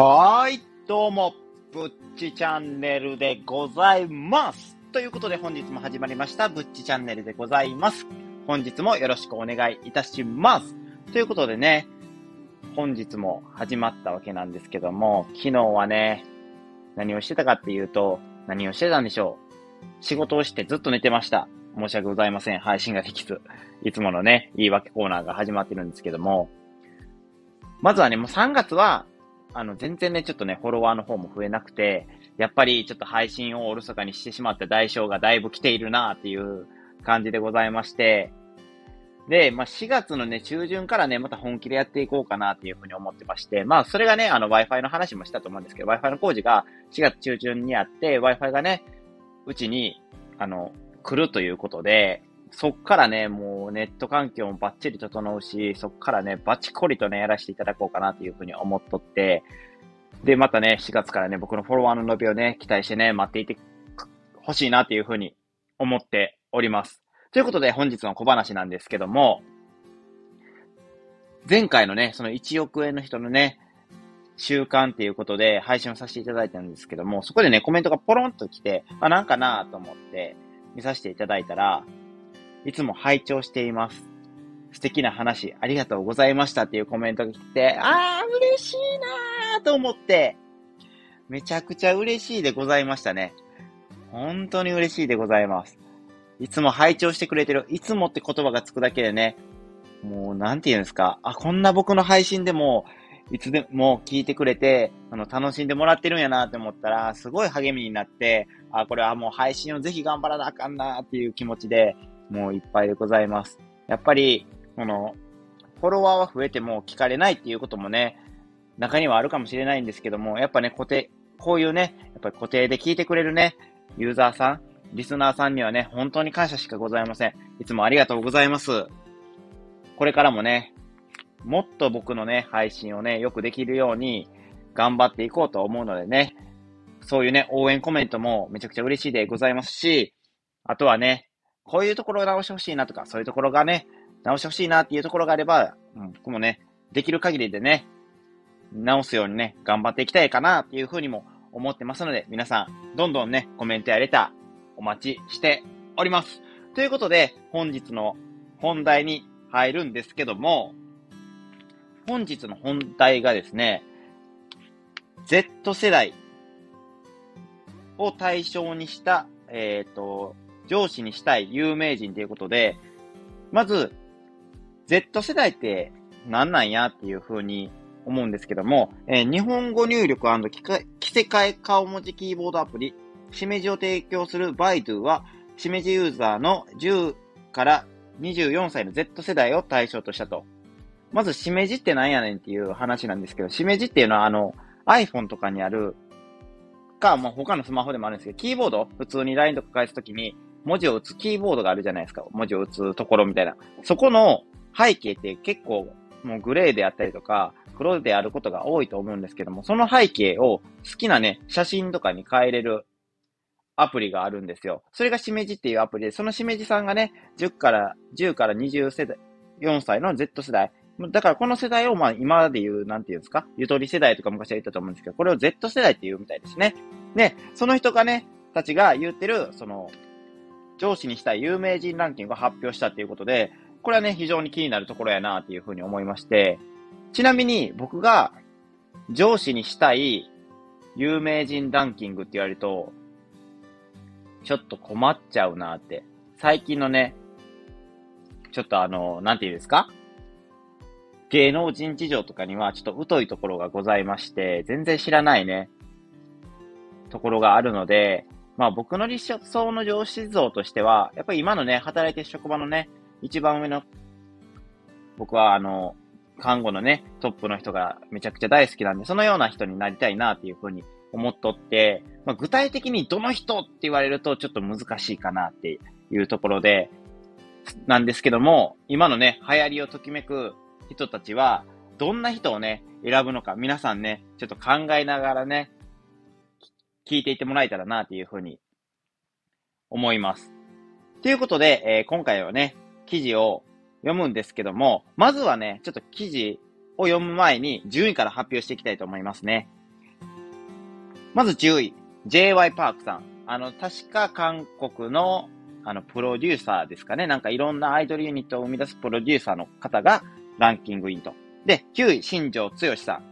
はーい、どうも、ぶっちチャンネルでございます。ということで本日も始まりました、ぶっちチャンネルでございます。本日もよろしくお願いいたします。ということでね、本日も始まったわけなんですけども、昨日はね、何をしてたかっていうと、何をしてたんでしょう。仕事をしてずっと寝てました。申し訳ございません。配信ができず。いつものね、言い訳コーナーが始まってるんですけども、まずはね、もう3月は、あの、全然ね、ちょっとね、フォロワーの方も増えなくて、やっぱりちょっと配信をおろそかにしてしまった代償がだいぶ来ているなっていう感じでございまして、で、まあ、4月のね、中旬からね、また本気でやっていこうかなっていうふうに思ってまして、まあ、それがね、あの、Wi-Fi の話もしたと思うんですけど、Wi-Fi の工事が4月中旬にあって、Wi-Fi がね、うちに、あの、来るということで、そっからね、もうネット環境もバッチリ整うし、そっからね、バチコリとね、やらせていただこうかなというふうに思っとって、で、またね、4月からね、僕のフォロワーの伸びをね、期待してね、待っていてほしいなというふうに思っております。ということで、本日の小話なんですけども、前回のね、その1億円の人のね、習慣っていうことで配信をさせていただいたんですけども、そこでね、コメントがポロンと来て、あ、なんかなと思って見させていただいたら、いつも拝聴しています。素敵な話ありがとうございましたっていうコメントが来て、あー、嬉しいなーと思って、めちゃくちゃ嬉しいでございましたね。本当に嬉しいでございます。いつも拝聴してくれてる。いつもって言葉がつくだけでね、もうなんて言うんですか。あ、こんな僕の配信でも、いつでも聞いてくれて、あの、楽しんでもらってるんやなって思ったら、すごい励みになって、あ、これはもう配信をぜひ頑張らなあかんなっていう気持ちで、もういっぱいでございます。やっぱり、この、フォロワーは増えても聞かれないっていうこともね、中にはあるかもしれないんですけども、やっぱね、固定、こういうね、やっぱり固定で聞いてくれるね、ユーザーさん、リスナーさんにはね、本当に感謝しかございません。いつもありがとうございます。これからもね、もっと僕のね、配信をね、よくできるように頑張っていこうと思うのでね、そういうね、応援コメントもめちゃくちゃ嬉しいでございますし、あとはね、こういうところを直してほしいなとか、そういうところがね、直してほしいなっていうところがあれば、うん、僕もね、できる限りでね、直すようにね、頑張っていきたいかなっていうふうにも思ってますので、皆さん、どんどんね、コメントやレター、お待ちしております。ということで、本日の本題に入るんですけども、本日の本題がですね、Z 世代を対象にした、えっ、と、上司にしたい有名人ということで、まず、Z 世代って何なんやっていう風に思うんですけども、えー日本語入力着か着せ替え顔文字キーボードアプリ、しめじを提供するバイドゥは、しめじユーザーの10から24歳の Z 世代を対象としたと。まず、しめじって何やねんっていう話なんですけど、しめじっていうのはあの、iPhone とかにある、か、まあ、他のスマホでもあるんですけど、キーボード、普通に LINE とか返すときに、文字を打つキーボードがあるじゃないですか。文字を打つところみたいな。そこの背景って結構、もうグレーであったりとか、黒であることが多いと思うんですけども、その背景を好きなね、写真とかに変えれるアプリがあるんですよ。それがしめじっていうアプリで、そのしめじさんがね、10から、10から20世代、4歳の Z 世代。だからこの世代をまあ今で言う、なんていうんですか、ゆとり世代とか昔は言ったと思うんですけど、これを Z 世代って言うみたいですね。で、その人がね、たちが言ってる、その、上司にしたい有名人ランキングを発表したっていうことで、これはね、非常に気になるところやなっていうふうに思いまして、ちなみに僕が上司にしたい有名人ランキングって言われると、ちょっと困っちゃうなって。最近のね、ちょっとあの、なんて言うんですか？芸能人事情とかにはちょっと疎いところがございまして、全然知らないね、ところがあるので、まあ僕の理想の上司像としては、やっぱり今のね、働いてる職場のね、一番上の、僕はあの、看護のね、トップの人がめちゃくちゃ大好きなんで、そのような人になりたいなっていうふうに思っとって、まあ、具体的にどの人って言われるとちょっと難しいかなっていうところで、なんですけども、今のね、流行りをときめく人たちは、どんな人をね、選ぶのか、皆さんね、ちょっと考えながらね、聞いていってもらえたらなっていうふうに思います。ということで、えー今回はね、記事を読むんですけども、まずはね、ちょっと記事を読む前に順位から発表していきたいと思いますね。まず10位、JY パークさん。あの、確か韓国の、あの、プロデューサーですかね。なんかいろんなアイドルユニットを生み出すプロデューサーの方がランキングインと。で、9位、新庄剛志さん。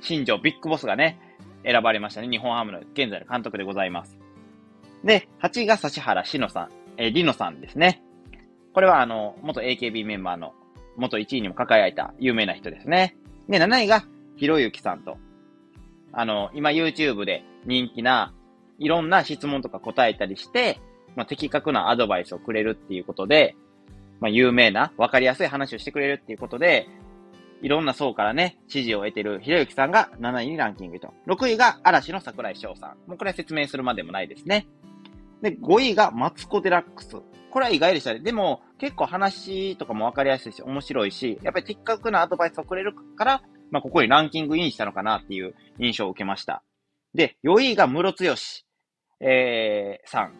新庄ビッグボスがね、選ばれましたね。日本ハムの現在の監督でございます。で、8位が指原志乃さん。えー、リノさんですね。これはあの、元 AKB メンバーの元1位にも輝いた有名な人ですね。で、7位がひろゆきさんと。あの、今 YouTube で人気ないろんな質問とか答えたりして、まあ、的確なアドバイスをくれるっていうことで、まあ、有名な、わかりやすい話をしてくれるっていうことで、いろんな層からね、支持を得てるひろゆきさんが7位にランキングと。6位が嵐の桜井翔さん。もうこれは説明するまでもないですね。で、5位がマツコデラックス。これは意外でしたね。でも、結構話とかもわかりやすいし、面白いし、やっぱり的確なアドバイスをくれるから、まあ、ここにランキングインしたのかなっていう印象を受けました。で、4位が室強し、えー、さん。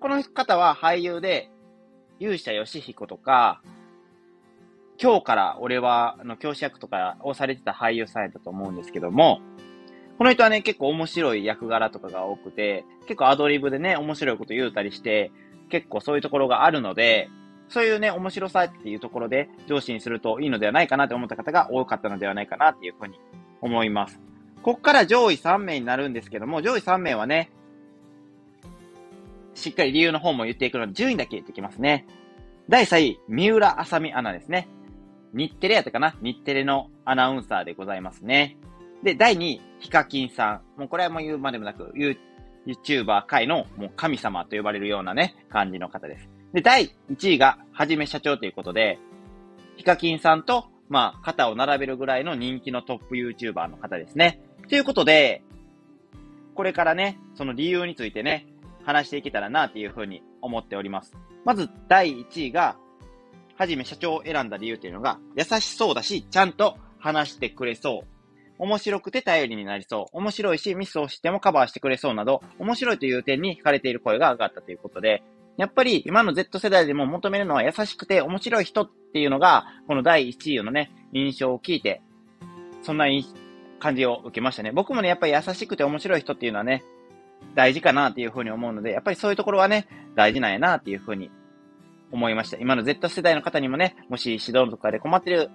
この方は俳優で、勇者ヨシヒコとか、今日から俺は、あの、教師役とかをされてた俳優さんやったと思うんですけども、この人はね、結構面白い役柄とかが多くて、結構アドリブでね、面白いこと言うたりして、結構そういうところがあるので、そういうね、面白さっていうところで上司にするといいのではないかなと思った方が多かったのではないかなっていうふうに思います。こっから上位3名になるんですけども、上位3名はね、しっかり理由の方も言っていくので、順位だけ言ってきますね。第3位、三浦あさみアナですね。日テレやったかな？日テレのアナウンサーでございますね。で、第2位、ヒカキンさん。もうこれはもう言うまでもなく、YouTuber 界のもう神様と呼ばれるようなね、感じの方です。で、第1位が、はじめ社長ということで、ヒカキンさんと、まあ、肩を並べるぐらいの人気のトップ YouTuber の方ですね。ということで、これからね、その理由についてね、話していけたらなっていうふうに思っております。まず、第1位が、はじめ社長を選んだ理由っていうのが、優しそうだし、ちゃんと話してくれそう。面白くて頼りになりそう。面白いし、ミスをしてもカバーしてくれそうなど、面白いという点に惹かれている声が上がったということで、やっぱり今の Z 世代でも求めるのは優しくて面白い人っていうのが、この第1位のね、印象を聞いて、そんな感じを受けましたね。僕もね、やっぱり優しくて面白い人っていうのはね、大事かなっていうふうに思うので、やっぱりそういうところはね、大事なんやなっていうふうに思いました。今の Z 世代の方にもね、もし指導とかで困ってる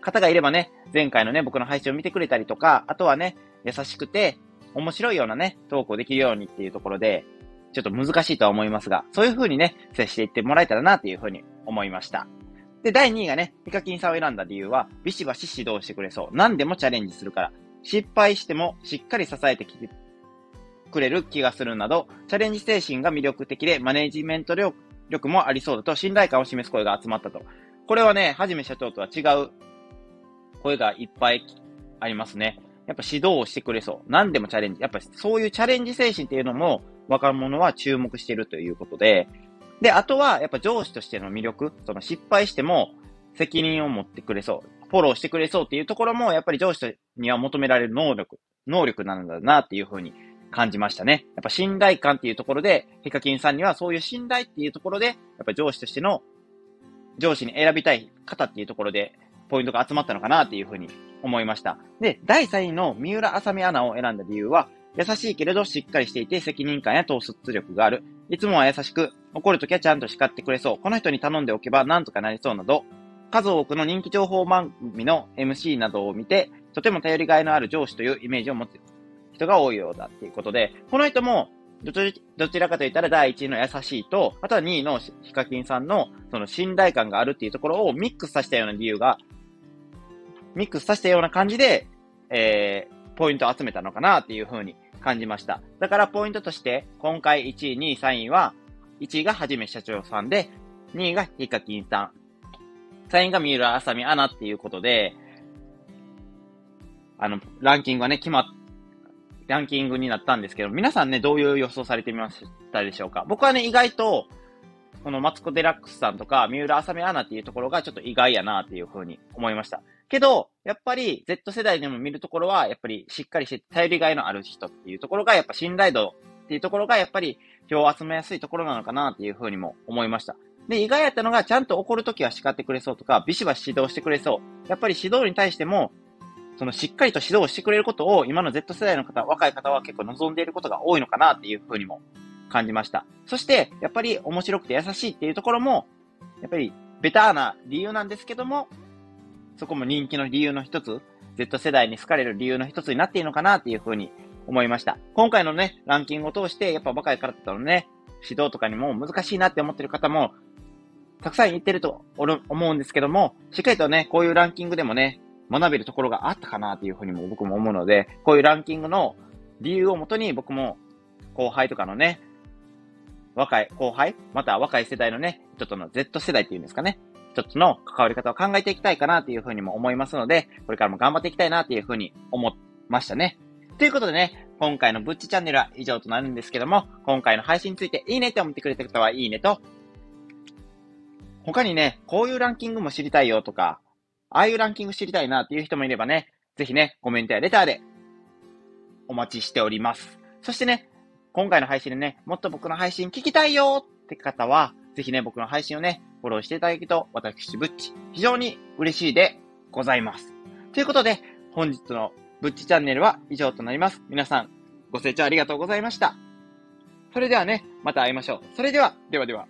方がいればね、前回のね、僕の配信を見てくれたりとか、あとはね、優しくて面白いようなね、トークをできるようにっていうところで、ちょっと難しいとは思いますが、そういう風にね、接していってもらえたらなっていう風に思いました。で、第2位がね、ヒカキンさんを選んだ理由は、ビシバシ指導してくれそう。何でもチャレンジするから。失敗してもしっかり支えてきてくれる気がするなど、チャレンジ精神が魅力的で、マネジメント力力もありそうだと信頼感を示す声が集まったと。これはね、はじめ社長とは違う声がいっぱいありますね。やっぱ指導をしてくれそう。何でもチャレンジ。やっぱそういうチャレンジ精神っていうのも若者は注目してるということで、で、あとはやっぱ上司としての魅力、その失敗しても責任を持ってくれそう。フォローしてくれそうっていうところも、やっぱり上司には求められる能力、能力なんだなっていうふうに感じましたね。やっぱ信頼感っていうところで、ヒカキンさんにはそういう信頼っていうところで、やっぱ上司としての上司に選びたい方っていうところで、ポイントが集まったのかなっていうふうに思いました。で、第3位の三浦あさみアナを選んだ理由は、優しいけれどしっかりしていて責任感や統率力がある。いつもは優しく、怒るときはちゃんと叱ってくれそう。この人に頼んでおけばなんとかなりそうなど、数多くの人気情報番組の MC などを見て、とても頼りがいのある上司というイメージを持つ人が多いようだっていうことで、この人もどちらかといったら第1位の優しいと、あとは2位のヒカキンさんのその信頼感があるっていうところをミックスさせたような理由がミックスさせたような感じで、えー、ポイントを集めたのかなっていう風に感じました。だからポイントとして、今回1位、2位、3位は、1位がはじめ社長さんで、2位がヒカキンさん、3位が三浦あさみアナっていうことで、あの、ランキングはね、決まっ、ランキングになったんですけど、皆さんね、どういう予想されてみましたでしょうか？僕はね、意外と、このマツコ・デラックスさんとか、三浦あさみアナっていうところがちょっと意外やなっていう風に思いました。けど、やっぱり Z 世代でも見るところは、やっぱりしっかりして頼りがいのある人っていうところが、やっぱ信頼度っていうところが、やっぱり票を集めやすいところなのかなっていうふうにも思いました。で、意外やったのが、ちゃんと怒るときは叱ってくれそうとか、ビシバシ指導してくれそう。やっぱり指導に対しても、そのしっかりと指導してくれることを今の Z 世代の方、若い方は結構望んでいることが多いのかなっていうふうにも感じました。そして、やっぱり面白くて優しいっていうところも、やっぱりベターな理由なんですけども、そこも人気の理由の一つ、Z 世代に好かれる理由の一つになっているのかなっていうふうに思いました。今回のね、ランキングを通して、やっぱ若い方のね、指導とかにも難しいなって思ってる方も、たくさん言ってると思うんですけども、しっかりとね、こういうランキングでもね、学べるところがあったかなっていうふうにも僕も思うので、こういうランキングの理由をもとに僕も後輩とかのね、若い後輩、また若い世代のね、人との Z 世代っていうんですかね、一つの関わり方を考えていきたいかなっていうふうにも思いますので、これからも頑張っていきたいなっていうふうに思いましたね。ということでね、今回のブッチチャンネルは以上となるんですけども、今回の配信についていいねって思ってくれた方はいいねと、他にね、こういうランキングも知りたいよとか、ああいうランキング知りたいなっていう人もいればね、ぜひね、コメントやレターでお待ちしております。そしてね、今回の配信でね、もっと僕の配信聞きたいよって方は、ぜひね、僕の配信をね、フォローしていただけると、私、ブッチ、非常に嬉しいでございます。ということで、本日のブッチチャンネルは以上となります。皆さん、ご清聴ありがとうございました。それではね、また会いましょう。それでは、ではでは。